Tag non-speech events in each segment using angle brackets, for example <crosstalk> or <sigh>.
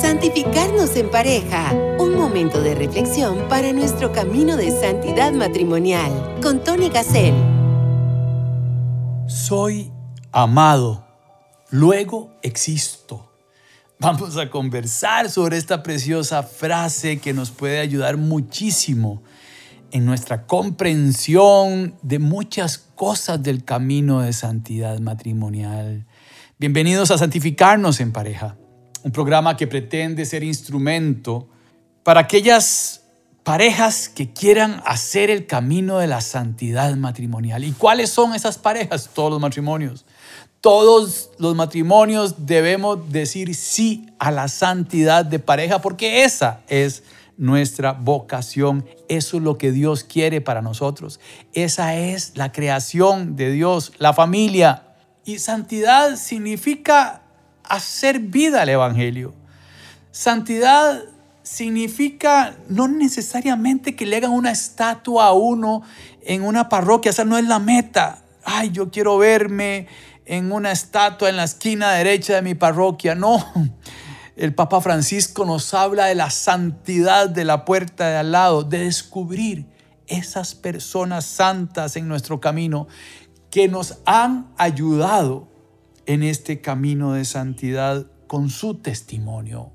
Santificarnos en pareja. Un momento de reflexión para nuestro camino de santidad matrimonial. Con Tony Gassel. Soy amado, luego existo. Vamos a conversar sobre esta preciosa frase que nos puede ayudar muchísimo en nuestra comprensión de muchas cosas del camino de santidad matrimonial. Bienvenidos a Santificarnos en pareja, un programa que pretende ser instrumento para aquellas parejas que quieran hacer el camino de la santidad matrimonial. ¿Y cuáles son esas parejas? Todos los matrimonios. Todos los matrimonios debemos decir sí a la santidad de pareja porque esa es nuestra vocación. Eso es lo que Dios quiere para nosotros. Esa es la creación de Dios, la familia. Y santidad significa hacer vida al Evangelio. Santidad significa no necesariamente que le hagan una estatua a uno en una parroquia. Esa no es la meta. Ay, yo quiero verme en una estatua en la esquina derecha de mi parroquia. No, <laughs> el Papa Francisco nos habla de la santidad de la puerta de al lado, de descubrir esas personas santas en nuestro camino que nos han ayudado en este camino de santidad con su testimonio.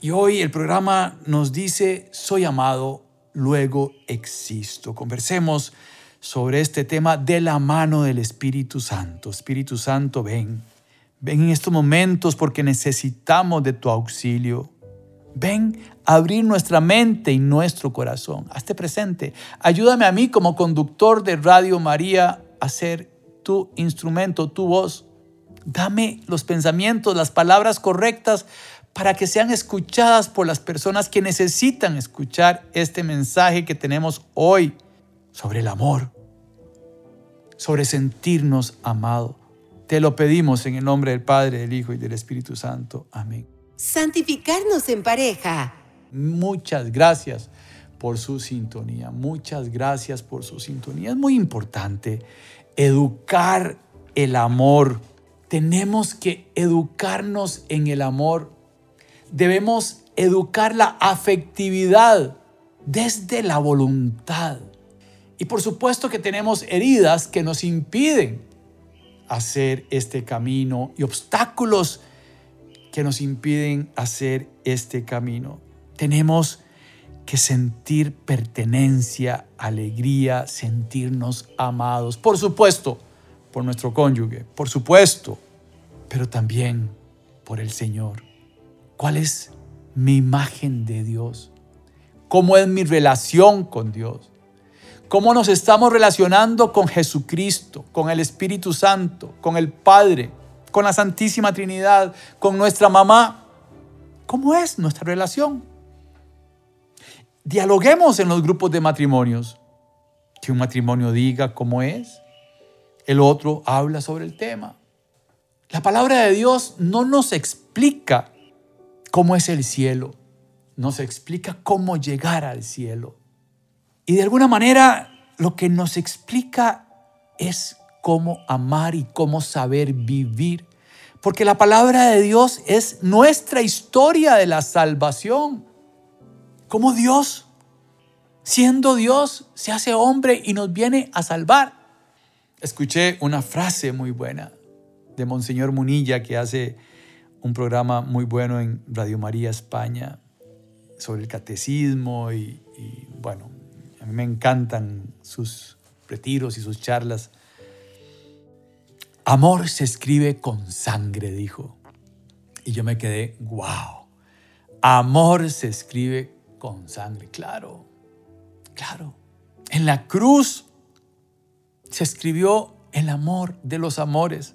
Y hoy el programa nos dice, soy amado, luego existo. Conversemos sobre este tema de la mano del Espíritu Santo. Espíritu Santo, ven. Ven en estos momentos porque necesitamos de tu auxilio. Ven a abrir nuestra mente y nuestro corazón. Hazte presente. Ayúdame a mí como conductor de Radio María a ser tu instrumento, tu voz. Dame los pensamientos, las palabras correctas para que sean escuchadas por las personas que necesitan escuchar este mensaje que tenemos hoy sobre el amor, sobre sentirnos amados. Te lo pedimos en el nombre del Padre, del Hijo y del Espíritu Santo. Amén. Santificarnos en pareja. Muchas gracias por su sintonía. Muchas gracias por su sintonía. Es muy importante educar el amor. Tenemos que educarnos en el amor. Debemos educar la afectividad desde la voluntad. Y por supuesto que tenemos heridas que nos impiden hacer este camino y obstáculos que nos impiden hacer este camino. Tenemos que sentir pertenencia, alegría, sentirnos amados. Por supuesto, por nuestro cónyuge, por supuesto, pero también por el Señor. ¿Cuál es mi imagen de Dios? ¿Cómo es mi relación con Dios? cómo nos estamos relacionando con Jesucristo, con el Espíritu Santo, con el Padre, con la Santísima Trinidad, con nuestra mamá. ¿Cómo es nuestra relación? Dialoguemos en los grupos de matrimonios. Que un matrimonio diga cómo es, el otro habla sobre el tema. La palabra de Dios no nos explica cómo es el cielo, nos explica cómo llegar al cielo. Y de alguna manera lo que nos explica es cómo amar y cómo saber vivir. Porque la palabra de Dios es nuestra historia de la salvación. Como Dios, siendo Dios, se hace hombre y nos viene a salvar. Escuché una frase muy buena de Monseñor Munilla que hace un programa muy bueno en Radio María España sobre el catecismo y, bueno, a mí me encantan sus retiros y sus charlas. Amor se escribe con sangre, dijo. Y yo me quedé, wow. Amor se escribe con sangre, claro, claro. En la cruz se escribió el amor de los amores.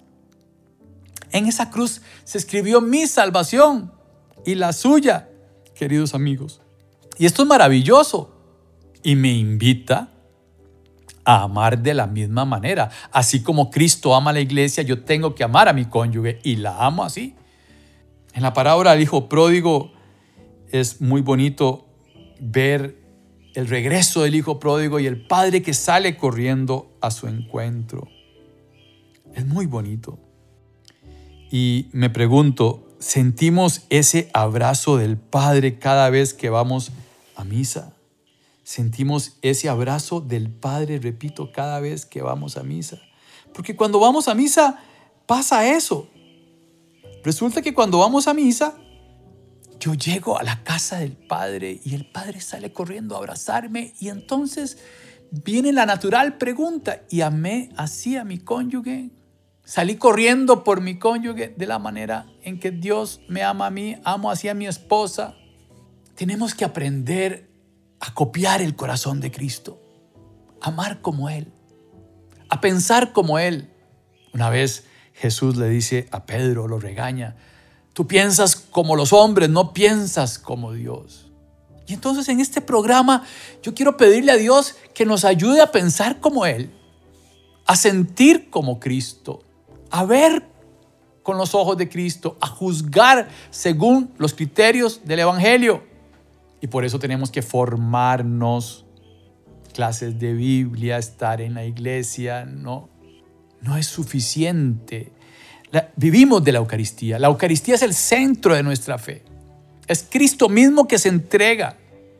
En esa cruz se escribió mi salvación y la suya, queridos amigos. Y esto es maravilloso y me invita a amar de la misma manera. Así como Cristo ama a la iglesia, yo tengo que amar a mi cónyuge y la amo así. En la parábola del hijo pródigo es muy bonito ver el regreso del hijo pródigo y el padre que sale corriendo a su encuentro. Es muy bonito. Y me pregunto, sentimos ese abrazo del Padre cada vez que vamos a misa. Sentimos ese abrazo del Padre, repito, cada vez que vamos a misa. Porque cuando vamos a misa pasa eso. Resulta que cuando vamos a misa, yo llego a la casa del Padre y el Padre sale corriendo a abrazarme y entonces viene la natural pregunta, ¿y amé así a mi cónyuge? Salí corriendo por mi cónyuge de la manera en que Dios me ama a mí, amo así a mi esposa. Tenemos que aprender a copiar el corazón de Cristo, amar como Él, a pensar como Él. Una vez Jesús le dice a Pedro, lo regaña, tú piensas como los hombres, no piensas como Dios. Y entonces en este programa yo quiero pedirle a Dios que nos ayude a pensar como Él, a sentir como Cristo, a ver con los ojos de Cristo, a juzgar según los criterios del Evangelio. Y por eso tenemos que formarnos, clases de Biblia, estar en la iglesia, no, no es suficiente. Vivimos de la Eucaristía. La Eucaristía es el centro de nuestra fe. Es Cristo mismo que se entrega,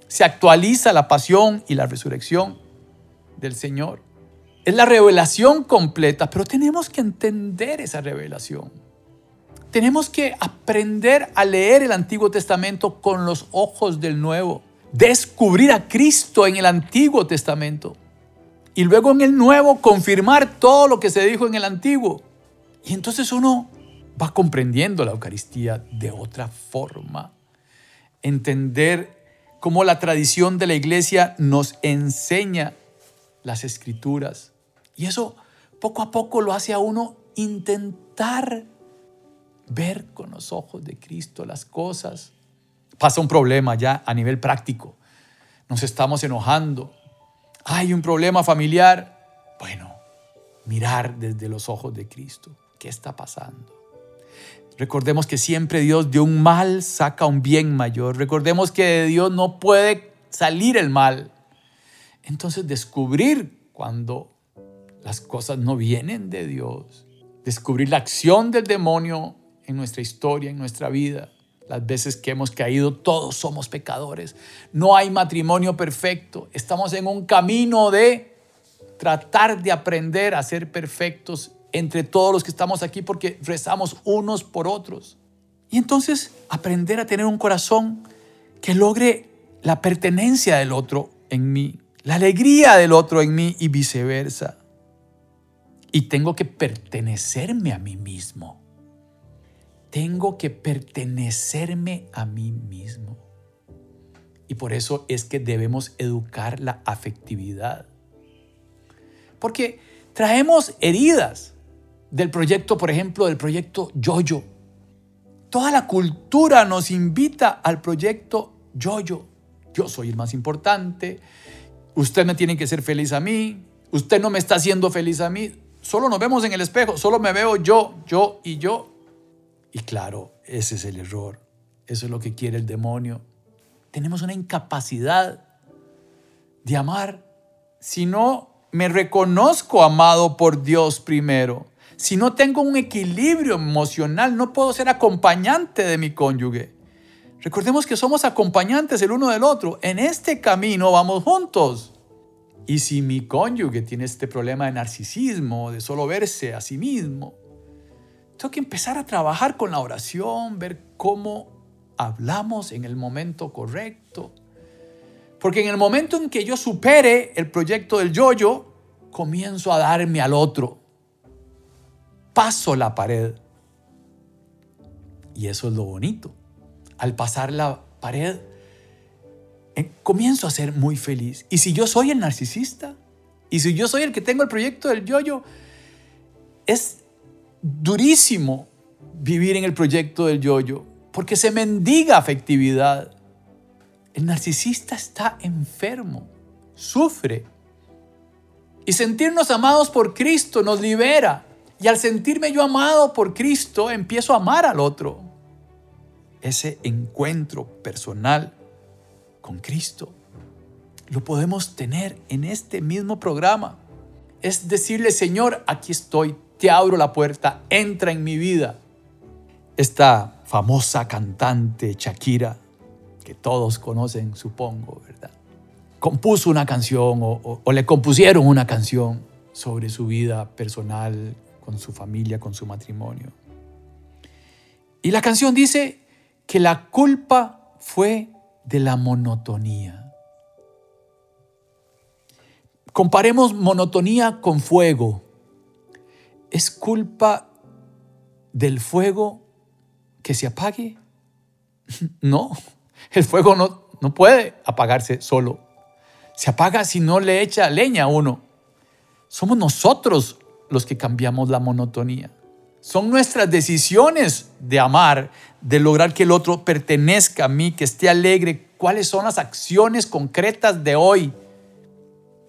se actualiza la pasión y la resurrección del Señor. Es la revelación completa, pero tenemos que entender esa revelación. Tenemos que aprender a leer el Antiguo Testamento con los ojos del Nuevo. Descubrir a Cristo en el Antiguo Testamento. Y luego en el Nuevo confirmar todo lo que se dijo en el Antiguo. Y entonces uno va comprendiendo la Eucaristía de otra forma entender cómo la tradición de la iglesia nos enseña las escrituras. Y eso poco a poco lo hace a uno intentar ver con los ojos de Cristo las cosas. Pasa un problema ya a nivel práctico. Nos estamos enojando. Hay un problema familiar. Bueno, mirar desde los ojos de Cristo. ¿Qué está pasando? Recordemos que siempre Dios de un mal saca un bien mayor. Recordemos que de Dios no puede salir el mal. Entonces descubrir cuando las cosas no vienen de Dios. Descubrir la acción del demonio en nuestra historia, en nuestra vida. Las veces que hemos caído, todos somos pecadores. No hay matrimonio perfecto. Estamos en un camino de tratar de aprender a ser perfectos entre todos los que estamos aquí porque rezamos unos por otros. Y entonces aprender a tener un corazón que logre la pertenencia del otro en mí, la alegría del otro en mí y viceversa. Y tengo que pertenecerme a mí mismo. Tengo que pertenecerme a mí mismo. Y por eso es que debemos educar la afectividad. Porque traemos heridas del proyecto, por ejemplo, del proyecto Yoyo. Toda la cultura nos invita al proyecto Yoyo. Yo soy el más importante, usted me tiene que ser feliz a mí, usted no me está haciendo feliz a mí, solo nos vemos en el espejo, solo me veo yo, yo y yo. Y claro, ese es el error, eso es lo que quiere el demonio. Tenemos una incapacidad de amar si no me reconozco amado por Dios primero. Si no tengo un equilibrio emocional, no puedo ser acompañante de mi cónyuge. Recordemos que somos acompañantes el uno del otro. En este camino vamos juntos. Y si mi cónyuge tiene este problema de narcisismo, de solo verse a sí mismo, tengo que empezar a trabajar con la oración, ver cómo hablamos en el momento correcto. Porque en el momento en que yo supere el proyecto del yo-yo, comienzo a darme al otro paso la pared. Y eso es lo bonito. Al pasar la pared, eh, comienzo a ser muy feliz. Y si yo soy el narcisista, y si yo soy el que tengo el proyecto del yoyo, es durísimo vivir en el proyecto del yoyo, porque se mendiga afectividad. El narcisista está enfermo, sufre. Y sentirnos amados por Cristo nos libera. Y al sentirme yo amado por Cristo, empiezo a amar al otro. Ese encuentro personal con Cristo lo podemos tener en este mismo programa. Es decirle, Señor, aquí estoy, te abro la puerta, entra en mi vida. Esta famosa cantante Shakira, que todos conocen, supongo, ¿verdad? Compuso una canción o, o le compusieron una canción sobre su vida personal, con su familia, con su matrimonio. Y la canción dice que la culpa fue de la monotonía. Comparemos monotonía con fuego. ¿Es culpa del fuego que se apague? <laughs> No, el fuego no, no puede apagarse solo. Se apaga si no le echa leña a uno. Somos nosotros los que cambiamos la monotonía. Son nuestras decisiones de amar, de lograr que el otro pertenezca a mí, que esté alegre. ¿Cuáles son las acciones concretas de hoy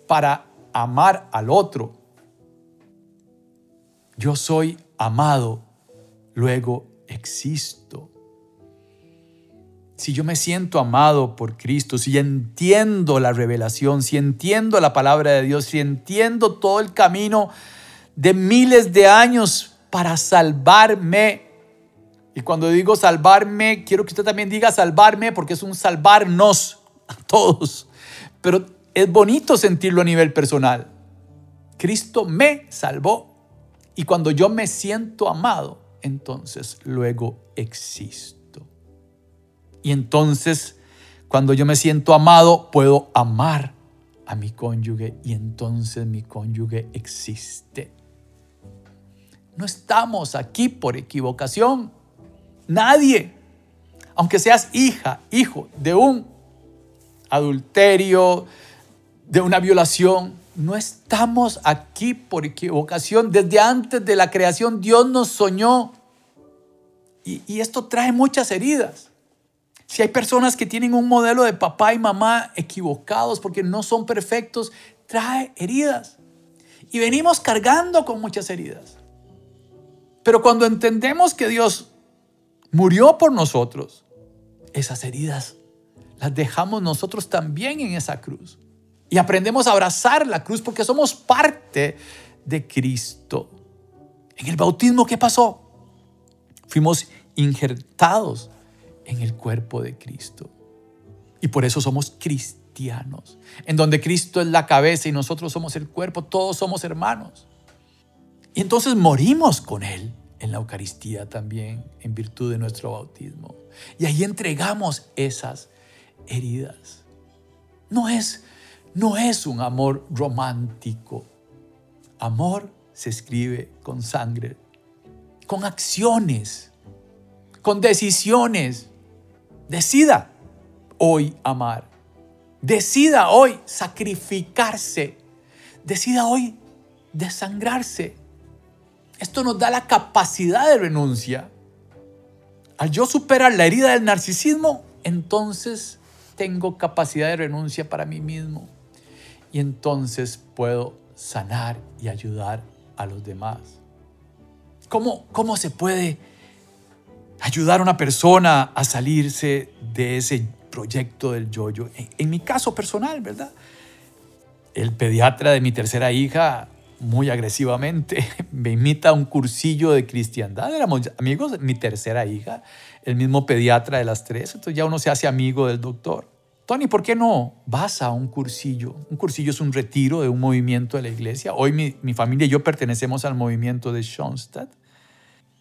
para amar al otro? Yo soy amado, luego existo. Si yo me siento amado por Cristo, si entiendo la revelación, si entiendo la palabra de Dios, si entiendo todo el camino de miles de años para salvarme. Y cuando digo salvarme, quiero que usted también diga salvarme porque es un salvarnos a todos. Pero es bonito sentirlo a nivel personal. Cristo me salvó. Y cuando yo me siento amado, entonces luego existo. Y entonces, cuando yo me siento amado, puedo amar a mi cónyuge y entonces mi cónyuge existe. No estamos aquí por equivocación. Nadie, aunque seas hija, hijo de un adulterio, de una violación, no estamos aquí por equivocación. Desde antes de la creación Dios nos soñó. Y, esto trae muchas heridas. Si hay personas que tienen un modelo de papá y mamá equivocados porque no son perfectos, trae heridas. Y venimos cargando con muchas heridas. Pero cuando entendemos que Dios murió por nosotros, esas heridas las dejamos nosotros también en esa cruz. Y aprendemos a abrazar la cruz porque somos parte de Cristo. En el bautismo, ¿qué pasó? Fuimos injertados en el cuerpo de Cristo. Y por eso somos cristianos, en donde Cristo es la cabeza y nosotros somos el cuerpo, todos somos hermanos. Y entonces morimos con Él en la Eucaristía también, en virtud de nuestro bautismo. Y ahí entregamos esas heridas. No es, no es un amor romántico. Amor se escribe con sangre, con acciones, con decisiones. Decida hoy amar. Decida hoy sacrificarse. Decida hoy desangrarse esto nos da la capacidad de renuncia. Al yo superar la herida del narcisismo, entonces tengo capacidad de renuncia para mí mismo. Y entonces puedo sanar y ayudar a los demás. ¿Cómo, cómo se puede ayudar a una persona a salirse de ese proyecto del yoyo? En, en mi caso personal, ¿verdad? El pediatra de mi tercera hija muy agresivamente, <laughs> me invita a un cursillo de cristiandad. Éramos amigos, mi tercera hija, el mismo pediatra de las tres, entonces ya uno se hace amigo del doctor. Tony, ¿por qué no vas a un cursillo? Un cursillo es un retiro de un movimiento de la iglesia. Hoy mi, mi familia y yo pertenecemos al movimiento de Schoenstatt,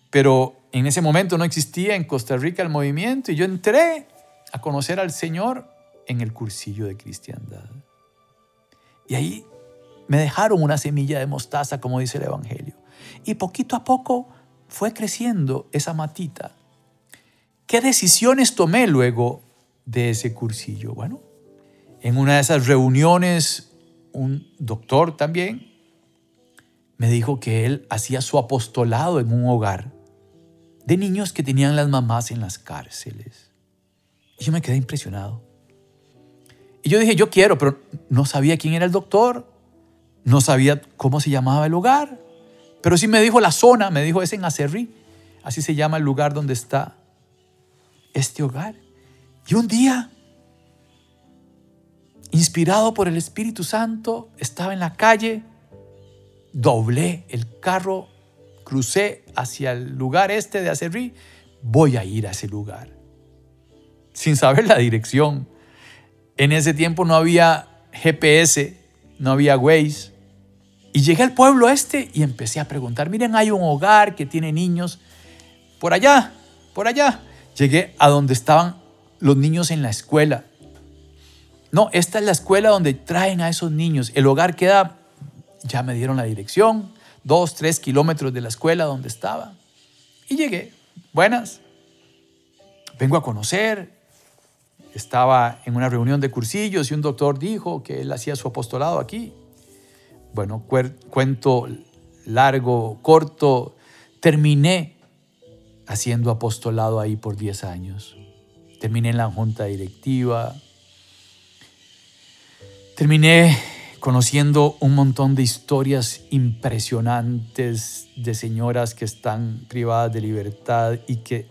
pero en ese momento no existía en Costa Rica el movimiento y yo entré a conocer al Señor en el cursillo de cristiandad. Y ahí me dejaron una semilla de mostaza, como dice el Evangelio. Y poquito a poco fue creciendo esa matita. ¿Qué decisiones tomé luego de ese cursillo? Bueno, en una de esas reuniones, un doctor también me dijo que él hacía su apostolado en un hogar de niños que tenían las mamás en las cárceles. Y yo me quedé impresionado. Y yo dije, yo quiero, pero no sabía quién era el doctor. No sabía cómo se llamaba el lugar, pero sí me dijo la zona, me dijo es en Acerrí, así se llama el lugar donde está este hogar. Y un día, inspirado por el Espíritu Santo, estaba en la calle, doblé el carro, crucé hacia el lugar este de Acerrí, voy a ir a ese lugar. Sin saber la dirección. En ese tiempo no había GPS, no había Waze. Y llegué al pueblo este y empecé a preguntar, miren, hay un hogar que tiene niños por allá, por allá. Llegué a donde estaban los niños en la escuela. No, esta es la escuela donde traen a esos niños. El hogar queda, ya me dieron la dirección, dos, tres kilómetros de la escuela donde estaba. Y llegué. Buenas. Vengo a conocer. Estaba en una reunión de cursillos y un doctor dijo que él hacía su apostolado aquí. Bueno, cuento largo, corto. Terminé haciendo apostolado ahí por 10 años. Terminé en la junta directiva. Terminé conociendo un montón de historias impresionantes de señoras que están privadas de libertad y que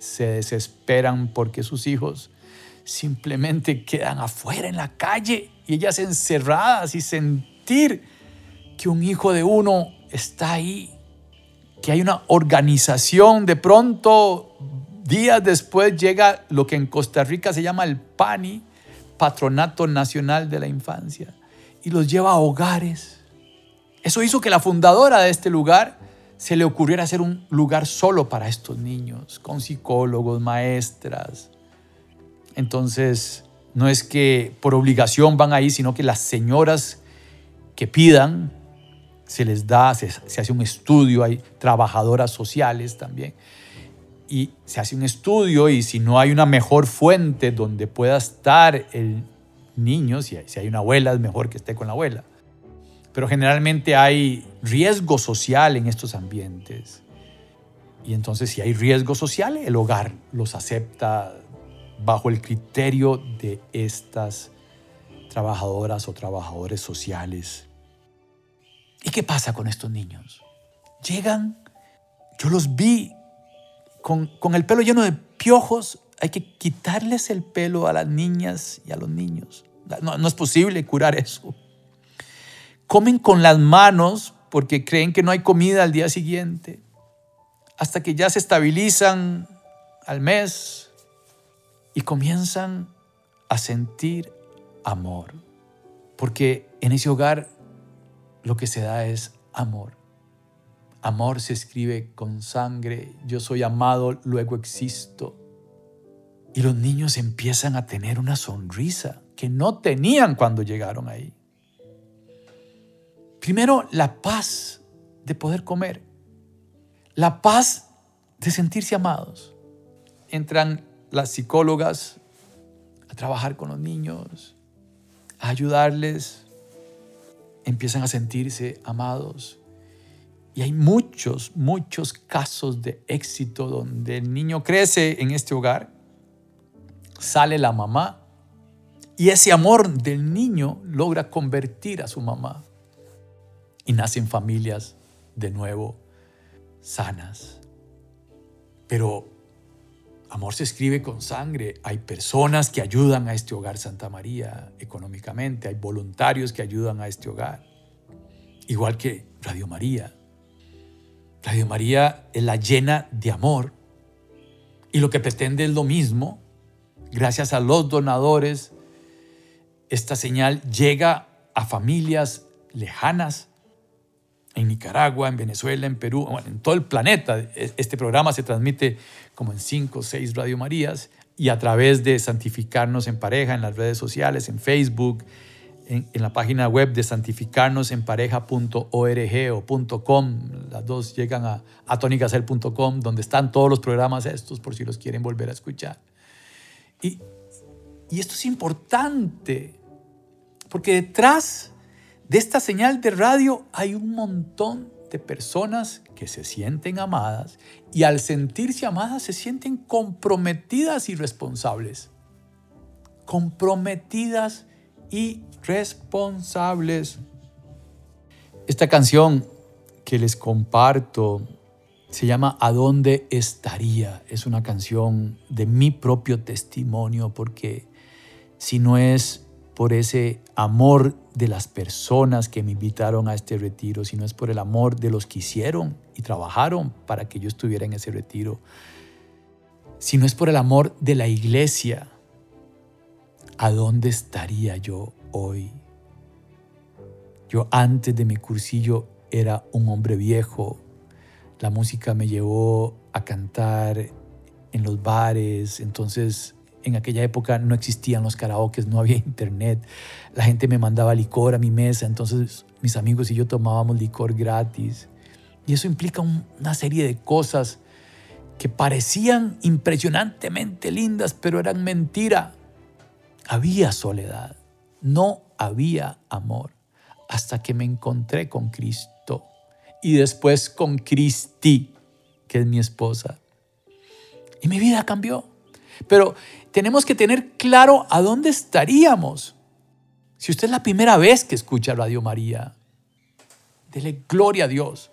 se desesperan porque sus hijos simplemente quedan afuera en la calle y ellas encerradas y que un hijo de uno está ahí, que hay una organización, de pronto días después llega lo que en Costa Rica se llama el PANI, Patronato Nacional de la Infancia y los lleva a hogares. Eso hizo que la fundadora de este lugar se le ocurriera hacer un lugar solo para estos niños, con psicólogos, maestras. Entonces, no es que por obligación van ahí, sino que las señoras que pidan, se les da, se, se hace un estudio, hay trabajadoras sociales también, y se hace un estudio y si no hay una mejor fuente donde pueda estar el niños, si hay una abuela es mejor que esté con la abuela. Pero generalmente hay riesgo social en estos ambientes. Y entonces si hay riesgo social, el hogar los acepta bajo el criterio de estas trabajadoras o trabajadores sociales. ¿Y qué pasa con estos niños? Llegan, yo los vi con, con el pelo lleno de piojos, hay que quitarles el pelo a las niñas y a los niños. No, es posible curar eso. Comen con las manos porque creen que no hay comida al día siguiente, hasta que ya se estabilizan al mes y comienzan a sentir amor, porque en ese hogar lo que se da es amor. Amor se escribe con sangre, yo soy amado, luego existo. Y los niños empiezan a tener una sonrisa que no tenían cuando llegaron ahí. Primero, la paz de poder comer. La paz de sentirse amados. Entran las psicólogas a trabajar con los niños, a ayudarles. Empiezan a sentirse amados. Y hay muchos, muchos casos de éxito donde el niño crece en este hogar, sale la mamá y ese amor del niño logra convertir a su mamá. Y nacen familias de nuevo sanas. Pero amor se escribe con sangre. Hay personas que ayudan a este hogar Santa María económicamente. Hay voluntarios que ayudan a este hogar. Igual que Radio María. Radio María es la llena de amor. Y lo que pretende es lo mismo. Gracias a los donadores esta señal llega a familias lejanas en Nicaragua, en Venezuela, en Perú, en todo el planeta. E, este programa se transmite como en cinco o seis Radio Marías y a través de Santificarnos en Pareja en las redes sociales, en Facebook, en, la página web de santificarnosenpareja.org o .com. Las dos llegan a, a donde están todos los programas estos por si los quieren volver a escuchar. Y, y esto es importante porque detrás de esta señal de radio hay un montón de personas que se sienten amadas y al sentirse amadas se sienten comprometidas y responsables. Comprometidas y responsables. Esta canción que les comparto se llama ¿A dónde estaría? Es una canción de mi propio testimonio porque si no es por ese amor de las personas que me invitaron a este retiro, sino es por el amor de los que hicieron y trabajaron para que yo estuviera en ese retiro. si no es por el amor de la iglesia, ¿a dónde estaría yo hoy? Yo antes de mi cursillo era un hombre viejo. La música me llevó a cantar en los bares, entonces en aquella época no existían los karaokes, no había internet. La gente me mandaba licor a mi mesa, entonces mis amigos y yo tomábamos licor gratis. Y eso implica una serie de cosas que parecían impresionantemente lindas, pero eran mentira. Había soledad, no había amor, hasta que me encontré con Cristo y después con Cristi, que es mi esposa. Y mi vida cambió. Pero tenemos que tener claro a dónde estaríamos. Si usted es la primera vez que escucha Radio María, dele gloria a Dios.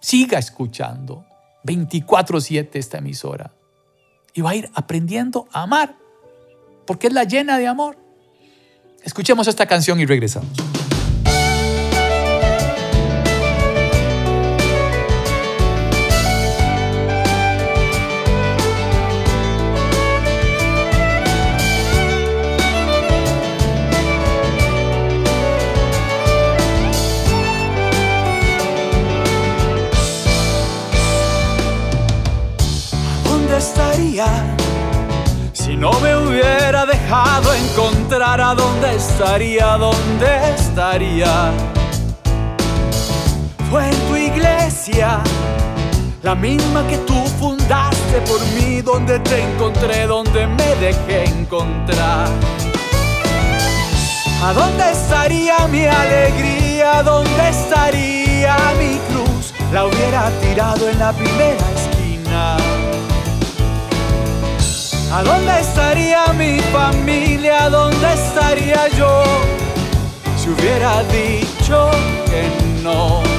Siga escuchando 24/7 esta emisora. Y va a ir aprendiendo a amar, porque es la llena de amor. Escuchemos esta canción y regresamos. No me hubiera dejado encontrar a dónde estaría, dónde estaría. Fue en tu iglesia, la misma que tú fundaste por mí, donde te encontré, donde me dejé encontrar. ¿A dónde estaría mi alegría? ¿Dónde estaría mi cruz? La hubiera tirado en la primera esquina. ¿A dónde estaría mi familia? ¿Dónde estaría yo si hubiera dicho que no?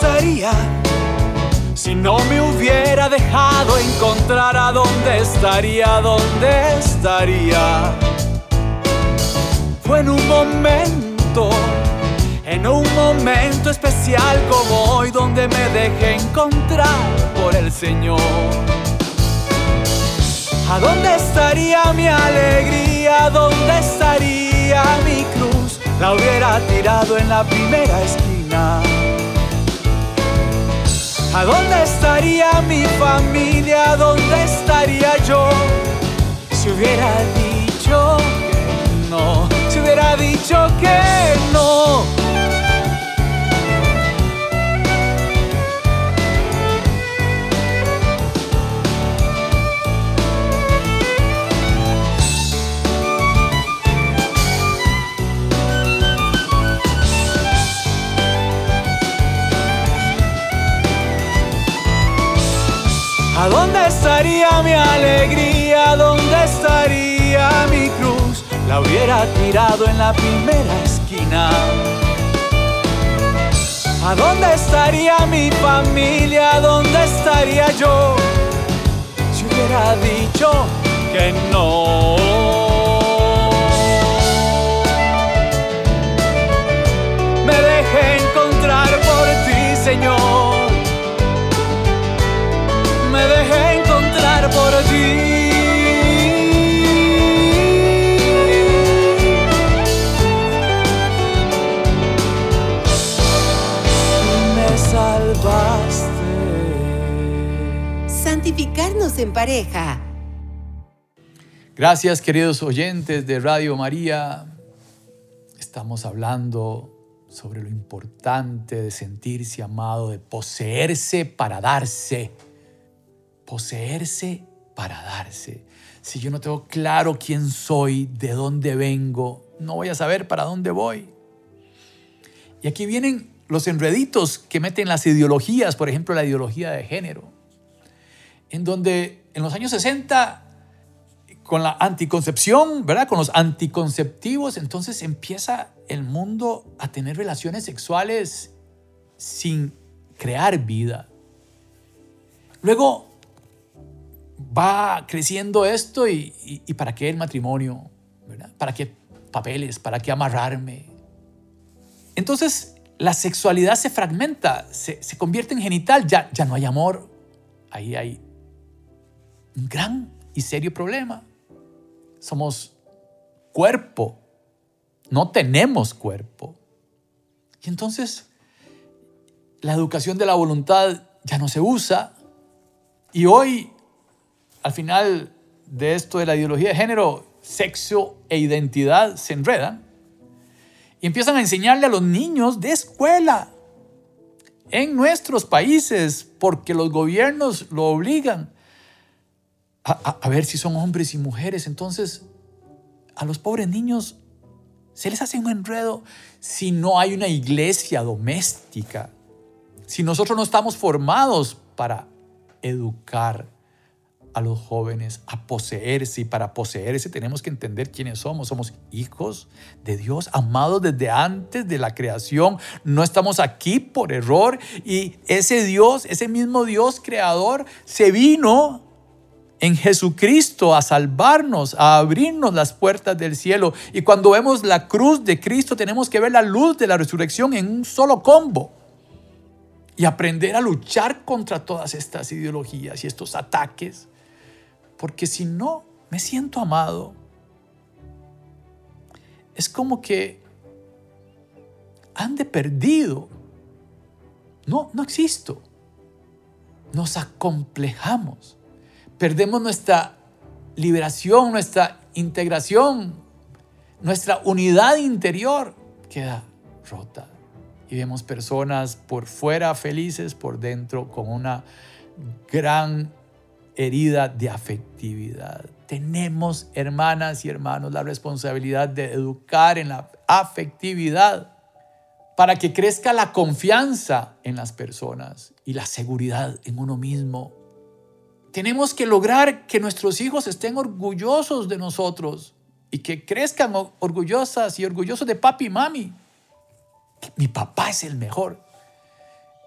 Estaría si no me hubiera dejado encontrar a dónde estaría, dónde estaría? Fue en un momento, en un momento especial como hoy donde me dejé encontrar por el Señor. ¿A dónde estaría mi alegría? ¿Dónde estaría mi cruz? La hubiera tirado en la primera esquina. ¿A dónde estaría mi familia? ¿Dónde estaría mi alegría? ¿Dónde estaría mi cruz? La hubiera tirado en la primera esquina. ¿A dónde estaría mi familia? ¿Dónde estaría yo? Si hubiera dicho que no. Me dejé encontrar por ti, Señor. En pareja. Gracias queridos oyentes de Radio María. Estamos hablando sobre lo importante de sentirse amado, de poseerse para darse poseerse para darse. Si yo no tengo claro quién soy, de dónde vengo, no voy a saber para dónde voy. Y aquí vienen los enreditos que meten las ideologías, por ejemplo, la ideología de género, en donde en los años 60, con la anticoncepción, ¿verdad? Con los anticonceptivos, entonces empieza el mundo a tener relaciones sexuales sin crear vida. Luego va creciendo esto y, ¿para qué el matrimonio? ¿Para qué papeles? ¿Para qué amarrarme? Entonces la sexualidad se fragmenta, se, se convierte en genital, ya, ya no hay amor. Ahí hay un gran y serio problema. Somos cuerpo, no tenemos cuerpo. Y entonces la educación de la voluntad ya no se usa. Y hoy, al final de esto de la ideología de género, sexo e identidad se enredan y empiezan a enseñarle a los niños de escuela en nuestros países, porque los gobiernos lo obligan a, ver si son hombres y mujeres. Entonces, a los pobres niños se les hace un enredo si no hay una iglesia doméstica, si nosotros no estamos formados para educar a los jóvenes a poseerse y para poseerse tenemos que entender quiénes somos. Somos hijos de Dios, amados desde antes de la creación. No estamos aquí por error y ese Dios, ese mismo Dios creador, se vino en Jesucristo a salvarnos, a abrirnos las puertas del cielo. Y cuando vemos la cruz de Cristo tenemos que ver la luz de la resurrección en un solo combo y aprender a luchar contra todas estas ideologías y estos ataques porque si no me siento amado, es como que ande perdido. No, no existo. Nos acomplejamos. Perdemos nuestra liberación, nuestra integración, nuestra unidad interior queda rota. Y vemos personas por fuera felices, por dentro con una gran herida de afectividad. Tenemos, hermanas y hermanos, la responsabilidad de educar en la afectividad para que crezca la confianza en las personas y la seguridad en uno mismo. Tenemos que lograr que nuestros hijos estén orgullosos de nosotros y que crezcan orgullosas y orgullosos de papi y mami. Mi papá es el mejor.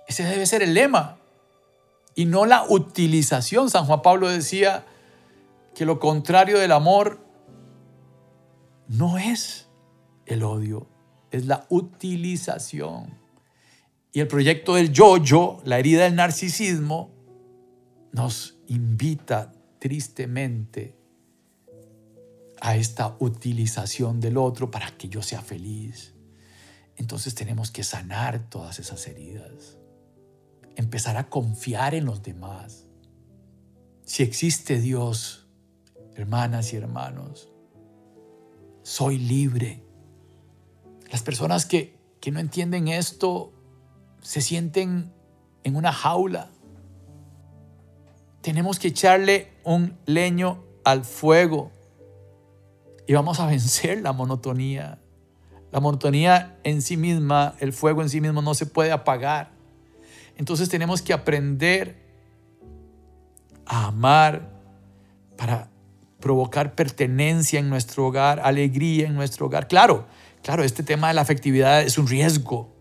Ese debe ser el lema y no la utilización. San Juan Pablo decía que lo contrario del amor no es el odio, es la utilización. Y el proyecto del yo-yo, la herida del narcisismo, nos invita tristemente a esta utilización del otro para que yo sea feliz. Entonces tenemos que sanar todas esas heridas empezar a confiar en los demás. Si existe Dios, hermanas y hermanos, soy libre. Las personas que, que no entienden esto se sienten en una jaula. Tenemos que echarle un leño al fuego y vamos a vencer la monotonía. La monotonía en sí misma, el fuego en sí mismo no se puede apagar. Entonces tenemos que aprender a amar para provocar pertenencia en nuestro hogar, alegría en nuestro hogar. Claro, claro, este tema de la afectividad es un riesgo.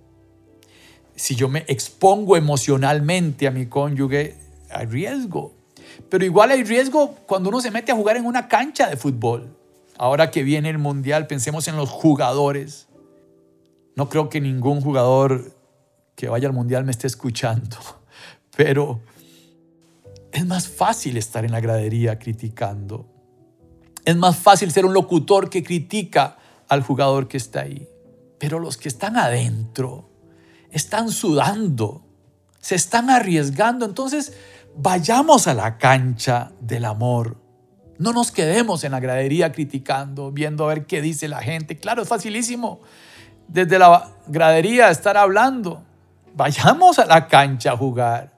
Si yo me expongo emocionalmente a mi cónyuge, hay riesgo. Pero igual hay riesgo cuando uno se mete a jugar en una cancha de fútbol. Ahora que viene el mundial, pensemos en los jugadores. No creo que ningún jugador que vaya al mundial me esté escuchando, <laughs> pero es más fácil estar en la gradería criticando. Es más fácil ser un locutor que critica al jugador que está ahí. Pero los que están adentro están sudando, se están arriesgando. Entonces, vayamos a la cancha del amor. No nos quedemos en la gradería criticando, viendo a ver qué dice la gente. Claro, es facilísimo desde la gradería estar hablando. Vayamos a la cancha a jugar.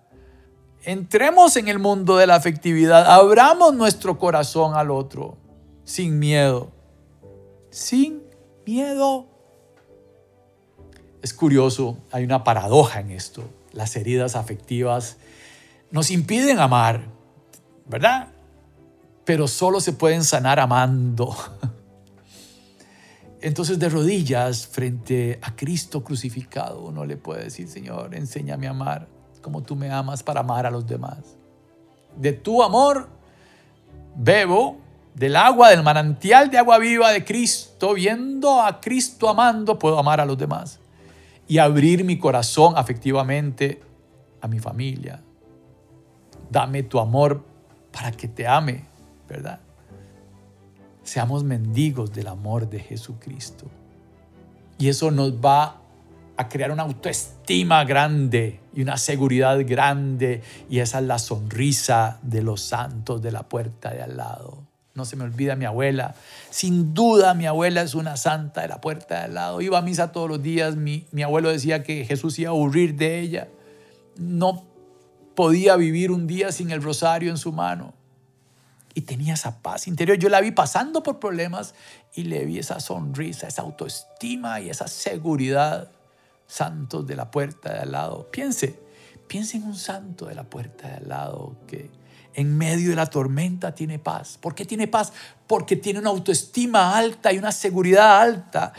Entremos en el mundo de la afectividad. Abramos nuestro corazón al otro sin miedo. Sin miedo. Es curioso, hay una paradoja en esto. Las heridas afectivas nos impiden amar, ¿verdad? Pero solo se pueden sanar amando. <laughs> Entonces de rodillas frente a Cristo crucificado uno le puede decir, Señor, enséñame a amar como tú me amas para amar a los demás. De tu amor bebo del agua, del manantial de agua viva de Cristo, viendo a Cristo amando, puedo amar a los demás y abrir mi corazón afectivamente a mi familia. Dame tu amor para que te ame, ¿verdad? Seamos mendigos del amor de Jesucristo. Y eso nos va a crear una autoestima grande y una seguridad grande. Y esa es la sonrisa de los santos de la puerta de al lado. No se me olvida mi abuela. Sin duda mi abuela es una santa de la puerta de al lado. Iba a misa todos los días. Mi, mi abuelo decía que Jesús iba a aburrir de ella. No podía vivir un día sin el rosario en su mano y tenía esa paz interior. Yo la vi pasando por problemas y le vi esa sonrisa, esa autoestima y esa seguridad. Santos de la puerta de al lado. Piense, piense en un santo de la puerta de al lado que en medio de la tormenta tiene paz. ¿Por qué tiene paz? Porque tiene una autoestima alta y una seguridad alta.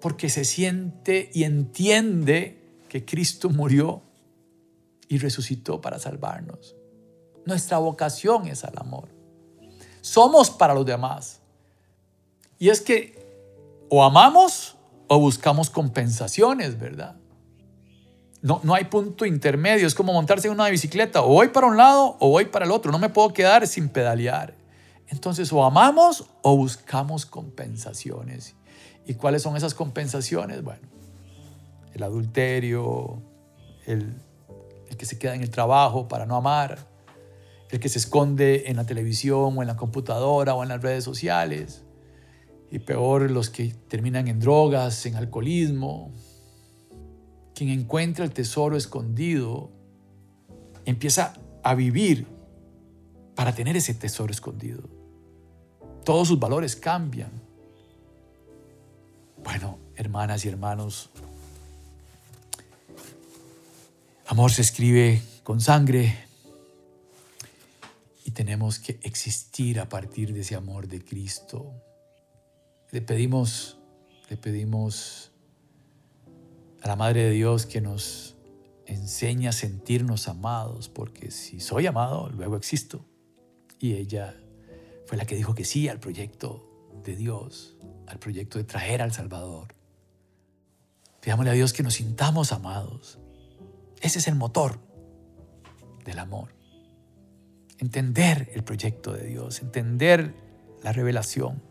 Porque se siente y entiende que Cristo murió y resucitó para salvarnos. Nuestra vocación es al amor. Somos para los demás. Y es que o amamos o buscamos compensaciones, ¿verdad? No, no hay punto intermedio, es como montarse en una bicicleta, o voy para un lado o voy para el otro, no me puedo quedar sin pedalear. Entonces o amamos o buscamos compensaciones. ¿Y cuáles son esas compensaciones? Bueno, el adulterio, el, el que se queda en el trabajo para no amar, el que se esconde en la televisión o en la computadora o en las redes sociales, y peor los que terminan en drogas, en alcoholismo. Quien encuentra el tesoro escondido empieza a vivir para tener ese tesoro escondido. Todos sus valores cambian. Bueno, hermanas y hermanos, amor se escribe con sangre, y tenemos que existir a partir de ese amor de Cristo. Le pedimos, le pedimos a la Madre de Dios que nos enseñe a sentirnos amados, porque si soy amado, luego existo. Y ella fue la que dijo que sí al proyecto de Dios, al proyecto de traer al Salvador. Pidámosle a Dios que nos sintamos amados. Ese es el motor del amor entender el proyecto de Dios, entender la revelación,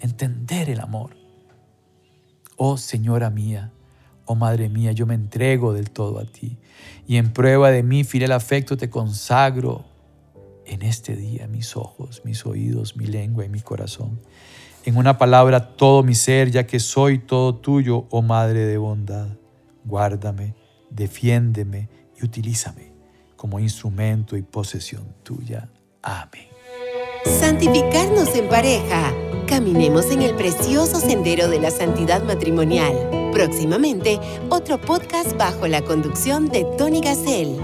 entender el amor. Oh Señora mía, oh Madre mía, yo me entrego del todo a ti y en prueba de mi fiel afecto te consagro en este día mis ojos, mis oídos, mi lengua y mi corazón. En una palabra, todo mi ser, ya que soy todo tuyo, oh Madre de bondad. Guárdame, defiéndeme y utilízame como instrumento y posesión tuya. Amén. Santificarnos en pareja. Caminemos en el precioso sendero de la santidad matrimonial. Próximamente, otro podcast bajo la conducción de Tony Gassel.